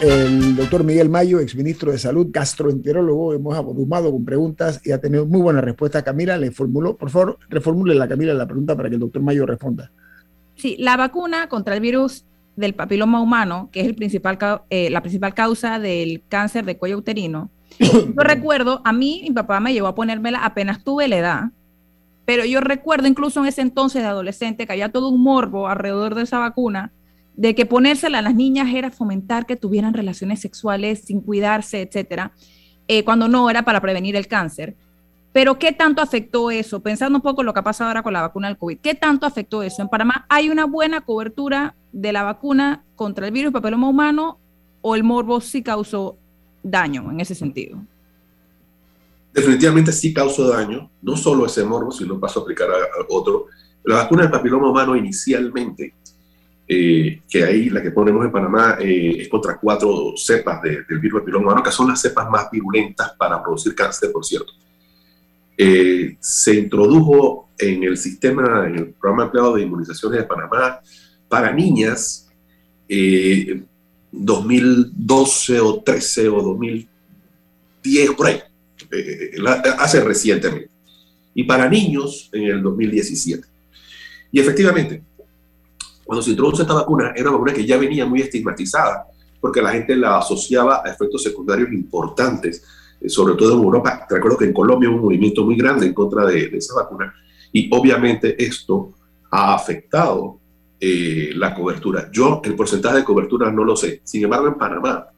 El doctor Miguel Mayo, exministro de Salud, gastroenterólogo, hemos abrumado con preguntas y ha tenido muy buena respuesta. Camila le formuló, por favor, reformule la Camila la pregunta para que el doctor Mayo responda. Sí, la vacuna contra el virus del papiloma humano, que es el principal, eh, la principal causa del cáncer de cuello uterino. Yo recuerdo, a mí mi papá me llevó a ponérmela apenas tuve la edad, pero yo recuerdo incluso en ese entonces de adolescente que había todo un morbo alrededor de esa vacuna de que ponérsela a las niñas era fomentar que tuvieran relaciones sexuales sin cuidarse, etcétera, eh, cuando no era para prevenir el cáncer. Pero ¿qué tanto afectó eso? Pensando un poco lo que ha pasado ahora con la vacuna del COVID, ¿qué tanto afectó eso? En Panamá hay una buena cobertura de la vacuna contra el virus papiloma humano o el morbo sí causó daño en ese sentido. Definitivamente sí causó daño, no solo ese morbo, sino pasó a aplicar a otro. La vacuna del papiloma humano inicialmente eh, que ahí la que ponemos en Panamá eh, es contra cuatro cepas de, del virus papiloma humano, que son las cepas más virulentas para producir cáncer, por cierto. Eh, se introdujo en el sistema, en el programa empleado de inmunizaciones de Panamá para niñas 2012 o 13 o 2010, por ahí, hace recientemente. Y para niños en el 2017. Y efectivamente, cuando se introduce esta vacuna, era una vacuna que ya venía muy estigmatizada, porque la gente la asociaba a efectos secundarios importantes, eh, sobre todo en Europa. Recuerdo que en Colombia hubo un movimiento muy grande en contra de, esa vacuna, y obviamente esto ha afectado eh, la cobertura. Yo el porcentaje de cobertura no lo sé. Sin embargo, en Panamá,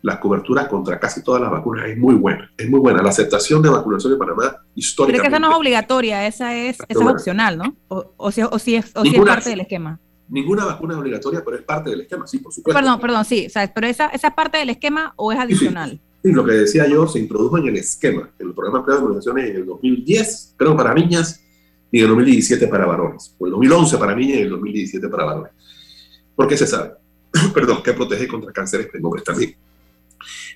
la cobertura contra casi todas las vacunas es muy buena. Es muy buena. La aceptación de vacunación en Panamá históricamente... Pero es que esa no es obligatoria, esa es, esa es opcional, ¿no? O, o, si, o si es, o si es parte del esquema ninguna vacuna es obligatoria, pero es parte del esquema, sí, por supuesto. Perdón, perdón, sí, pero esa, esa es parte del esquema o es adicional. Sí, lo que decía yo se introdujo en el esquema, en el programa de inmunizaciones en el 2010, creo para niñas, y en el 2017 para varones, o el 2011 para niñas y el 2017 para varones. Porque se sabe, perdón, que protege contra cánceres hombres también.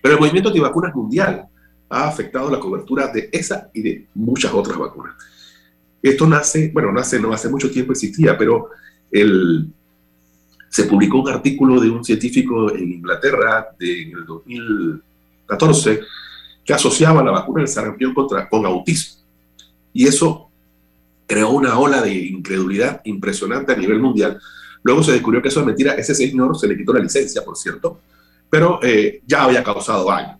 Pero el movimiento antivacunas mundial ha afectado la cobertura de esa y de muchas otras vacunas. Esto nace, bueno, nace, no hace mucho tiempo existía, pero se publicó un artículo de un científico en Inglaterra de, en el 2014 que asociaba la vacuna del sarampión contra, con autismo. Y eso creó una ola de incredulidad impresionante a nivel mundial. Luego se descubrió que eso es mentira. Ese señor se le quitó la licencia, por cierto, pero eh, ya había causado daño.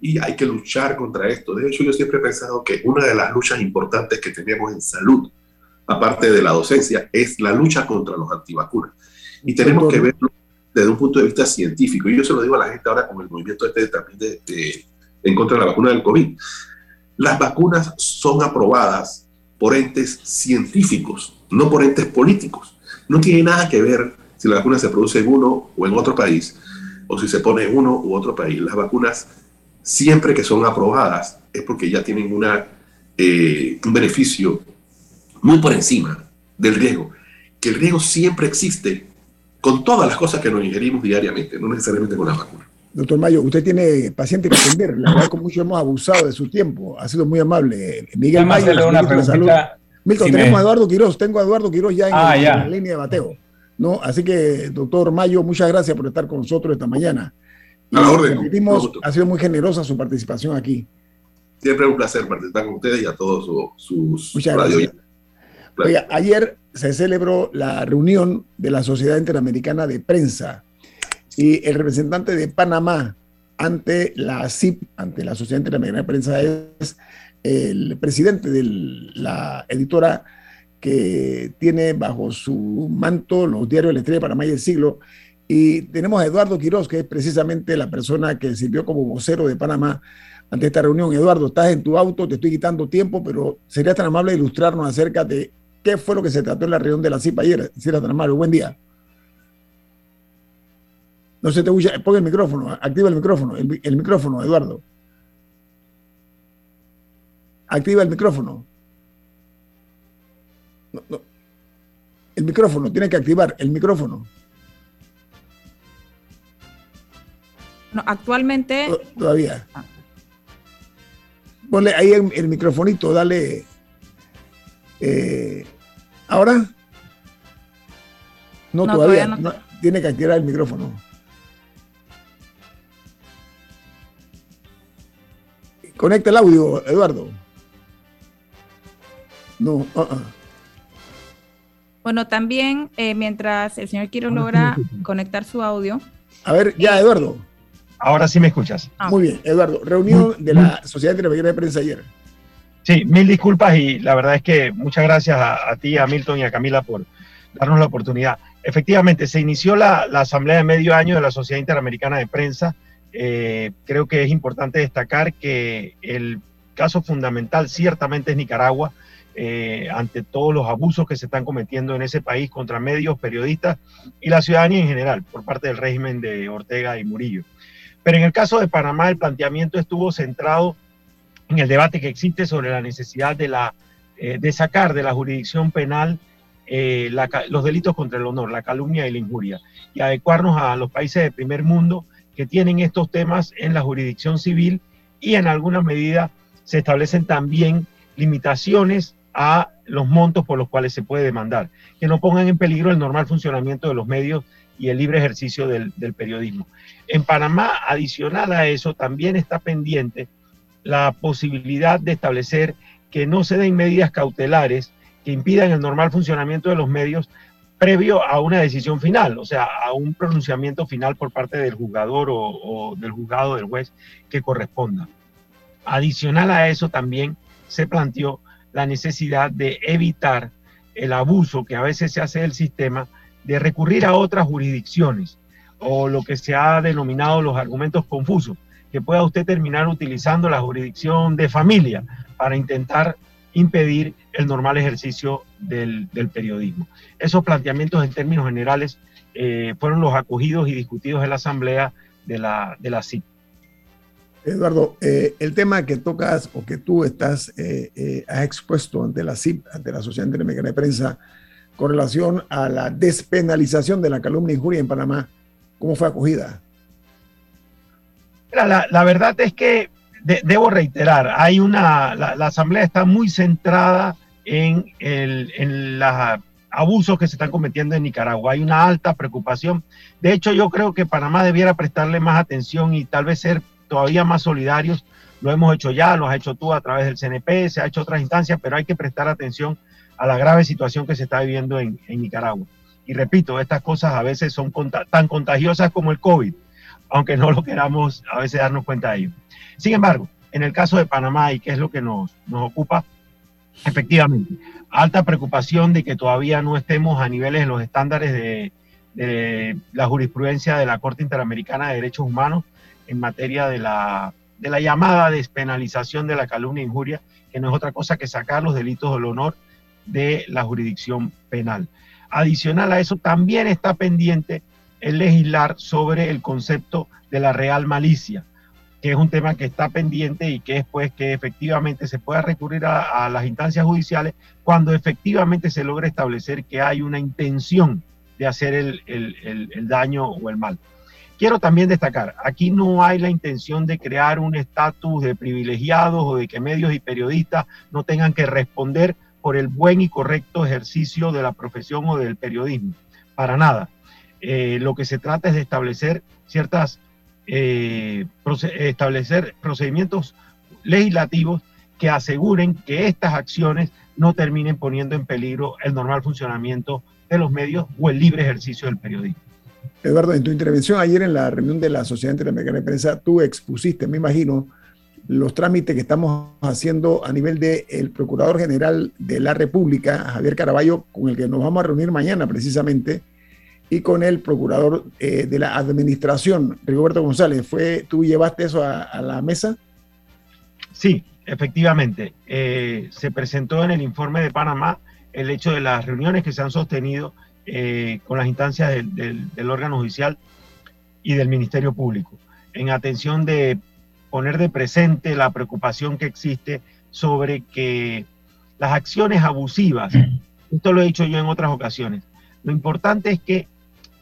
Y hay que luchar contra esto. De hecho, yo siempre he pensado que una de las luchas importantes que tenemos en salud aparte de la docencia, es la lucha contra los antivacunas. Y tenemos que verlo desde un punto de vista científico. Y yo se lo digo a la gente ahora con el movimiento este también de, en contra de la vacuna del COVID. Las vacunas son aprobadas por entes científicos, no por entes políticos. No tiene nada que ver si la vacuna se produce en uno o en otro país, o si se pone en uno u otro país. Las vacunas siempre que son aprobadas es porque ya tienen una, eh, un beneficio muy por encima del riesgo. Que el riesgo siempre existe con todas las cosas que nos ingerimos diariamente, no necesariamente con la vacuna. Doctor Mayo, usted tiene paciente que atender. La verdad, con mucho hemos abusado de su tiempo. Ha sido muy amable. Miguel Mayo, una preguntita. Milton, tenemos a Eduardo Quiroz. Tengo a Eduardo Quiroz ya en, ah, la línea de bateo. ¿no? Así que, doctor Mayo, muchas gracias por estar con nosotros esta mañana. Y a orden, ha sido muy generosa su participación aquí. Siempre es un placer participar con ustedes y a todos sus Muchas gracias. Ayer se celebró la reunión de la Sociedad Interamericana de Prensa y el representante de Panamá ante la CIP, ante la Sociedad Interamericana de Prensa, es el presidente de la editora que tiene bajo su manto los diarios La Estrella de Panamá y El Siglo. Y tenemos a Eduardo Quiroz, que es precisamente la persona que sirvió como vocero de Panamá ante esta reunión. Eduardo, estás en tu auto, te estoy quitando tiempo, pero sería tan amable ilustrarnos acerca de qué fue lo que se trató en la reunión de la CIP ayer. Tan amable, buen día. No se te escucha, pon el micrófono, activa el micrófono, el, micrófono, Eduardo. Activa el micrófono. El micrófono, tiene que activar el micrófono. No, actualmente. Todavía. Ponle ahí el, el microfonito, dale. Eh, ¿Ahora? No, todavía. tiene que activar el micrófono. Conecta el audio, Eduardo. No. Uh-uh. Bueno, también eh, mientras el señor Quiero logra conectar su audio. A ver, ya, Eduardo. Ahora sí me escuchas. Ah. Muy bien, Eduardo. Reunión de la Sociedad Interamericana de Prensa ayer. Sí, mil disculpas y la verdad es que muchas gracias a, ti, a Milton y a Camila por darnos la oportunidad. Efectivamente, se inició la, asamblea de medio año de la Sociedad Interamericana de Prensa eh, creo que es importante destacar que el caso fundamental ciertamente es Nicaragua, eh, ante todos los abusos que se están cometiendo en ese país contra medios, periodistas y la ciudadanía en general por parte del régimen de Ortega y Murillo. Pero en el caso de Panamá el planteamiento estuvo centrado en el debate que existe sobre la necesidad de, la, eh, de sacar de la jurisdicción penal los delitos contra el honor, la calumnia y la injuria, y adecuarnos a los países de primer mundo que tienen estos temas en la jurisdicción civil y en alguna medida se establecen también limitaciones a los montos por los cuales se puede demandar, que no pongan en peligro el normal funcionamiento de los medios y el libre ejercicio del, periodismo. En Panamá, adicional a eso, también está pendiente la posibilidad de establecer que no se den medidas cautelares que impidan el normal funcionamiento de los medios previo a una decisión final, o sea, a un pronunciamiento final por parte del juzgador o, del juzgado del juez que corresponda. Adicional a eso también se planteó la necesidad de evitar el abuso que a veces se hace del sistema de recurrir a otras jurisdicciones o lo que se ha denominado los argumentos confusos, que pueda usted terminar utilizando la jurisdicción de familia para intentar impedir el normal ejercicio del, periodismo. Esos planteamientos en términos generales eh, fueron los acogidos y discutidos en la Asamblea de la, de la CIP. Eduardo, eh, el tema que tocas o que tú estás, eh, has expuesto ante la CIP, ante la Sociedad Interamericana de Prensa, con relación a la despenalización de la calumnia y injuria en Panamá, ¿cómo fue acogida? La, verdad es que debo reiterar, hay una, la, Asamblea está muy centrada en, el, en los abusos que se están cometiendo en Nicaragua. Hay una alta preocupación. De hecho, yo creo que Panamá debiera prestarle más atención y tal vez ser todavía más solidarios. Lo hemos hecho ya, lo has hecho tú a través del CNP, se ha hecho otras instancias, pero hay que prestar atención a la grave situación que se está viviendo en, en Nicaragua. Y repito, estas cosas a veces son tan contagiosas como el COVID, aunque no lo queramos a veces darnos cuenta de ello. Sin embargo, en el caso de Panamá, y que es lo que nos, nos ocupa, efectivamente, alta preocupación de que todavía no estemos a niveles de los estándares de, de la jurisprudencia de la Corte Interamericana de Derechos Humanos en materia de la, de la llamada despenalización de la calumnia e injuria, que no es otra cosa que sacar los delitos del honor de la jurisdicción penal. Adicional a eso, también está pendiente el legislar sobre el concepto de la real malicia que es un tema que está pendiente y que es pues que efectivamente se pueda recurrir a, las instancias judiciales cuando efectivamente se logre establecer que hay una intención de hacer el, el daño o el mal. Quiero también destacar, aquí no hay la intención de crear un estatus de privilegiados o de que medios y periodistas no tengan que responder por el buen y correcto ejercicio de la profesión o del periodismo. Para nada. Eh, lo que se trata es de establecer ciertas, eh, establecer procedimientos legislativos que aseguren que estas acciones no terminen poniendo en peligro el normal funcionamiento de los medios o el libre ejercicio del periodismo. Eduardo, en tu intervención ayer en la reunión de la Sociedad Interamericana de Prensa, tú expusiste, me imagino, los trámites que estamos haciendo a nivel del Procurador General de la República, Javier Caraballo, con el que nos vamos a reunir mañana precisamente, y con el Procurador eh, de la Administración, Rigoberto González. ¿Fue, ¿Tú llevaste eso a, la mesa? Sí, efectivamente. Eh, se presentó en el informe de Panamá el hecho de las reuniones que se han sostenido eh, con las instancias del, órgano judicial y del Ministerio Público, en atención de poner de presente la preocupación que existe sobre que las acciones abusivas, esto lo he dicho yo en otras ocasiones, lo importante es que,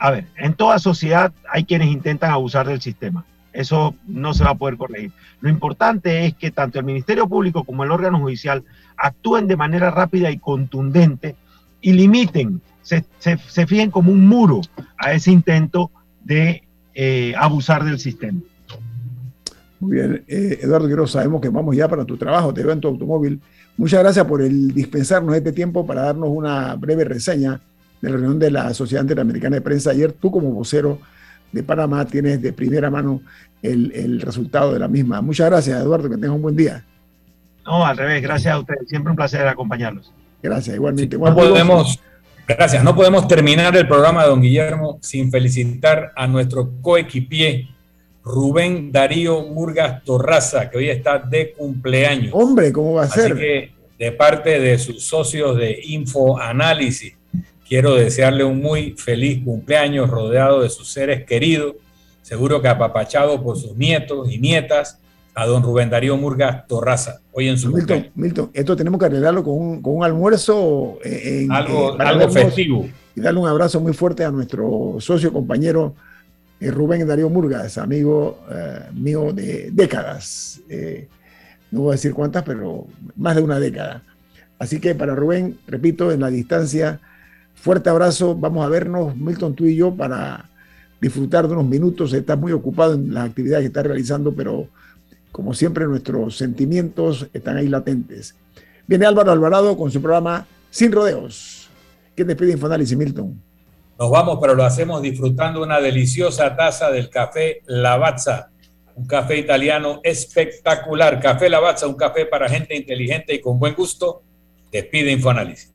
a ver, en toda sociedad hay quienes intentan abusar del sistema. Eso no se va a poder corregir. Lo importante es que tanto el Ministerio Público como el órgano judicial actúen de manera rápida y contundente y limiten se, se, fijen como un muro a ese intento de eh, abusar del sistema. Muy bien, eh, Eduardo Quiero, sabemos que vamos ya para tu trabajo, te veo en tu automóvil. Muchas gracias por el dispensarnos este tiempo para darnos una breve reseña de la reunión de la Sociedad Interamericana de Prensa. Ayer tú como vocero de Panamá tienes de primera mano el, el resultado de la misma. Muchas gracias, Eduardo, que tengas un buen día. No, al revés, gracias a ustedes. Siempre un placer acompañarlos. Gracias, igualmente. no podemos Gracias. No podemos terminar el programa, de don Guillermo, sin felicitar a nuestro coequipier, Rubén Darío Murgas Torraza, que hoy está de cumpleaños. Hombre, ¿cómo va a ser? Así que, de parte de sus socios de Infoanálisis, quiero desearle un muy feliz cumpleaños rodeado de sus seres queridos, seguro que apapachado por sus nietos y nietas a don Rubén Darío Murga Torraza, hoy en su Milton, Milton, esto tenemos que arreglarlo con un, con un almuerzo. En, algo, algo festivo. Y darle un abrazo muy fuerte a nuestro socio, compañero eh, Rubén Darío Murgas, amigo eh, mío de décadas. Eh, no voy a decir cuántas, pero más de una década. Así que para Rubén, repito, en la distancia, fuerte abrazo. Vamos a vernos, Milton, tú y yo, para disfrutar de unos minutos. Está muy ocupado en las actividades que está realizando, pero como siempre, nuestros sentimientos están ahí latentes. Viene Álvaro Alvarado con su programa Sin Rodeos. ¿Quién despide Infoanálisis, Milton? Nos vamos, pero lo hacemos disfrutando una deliciosa taza del café Lavazza, un café italiano espectacular. Café Lavazza, un café para gente inteligente y con buen gusto. Despide Infoanálisis.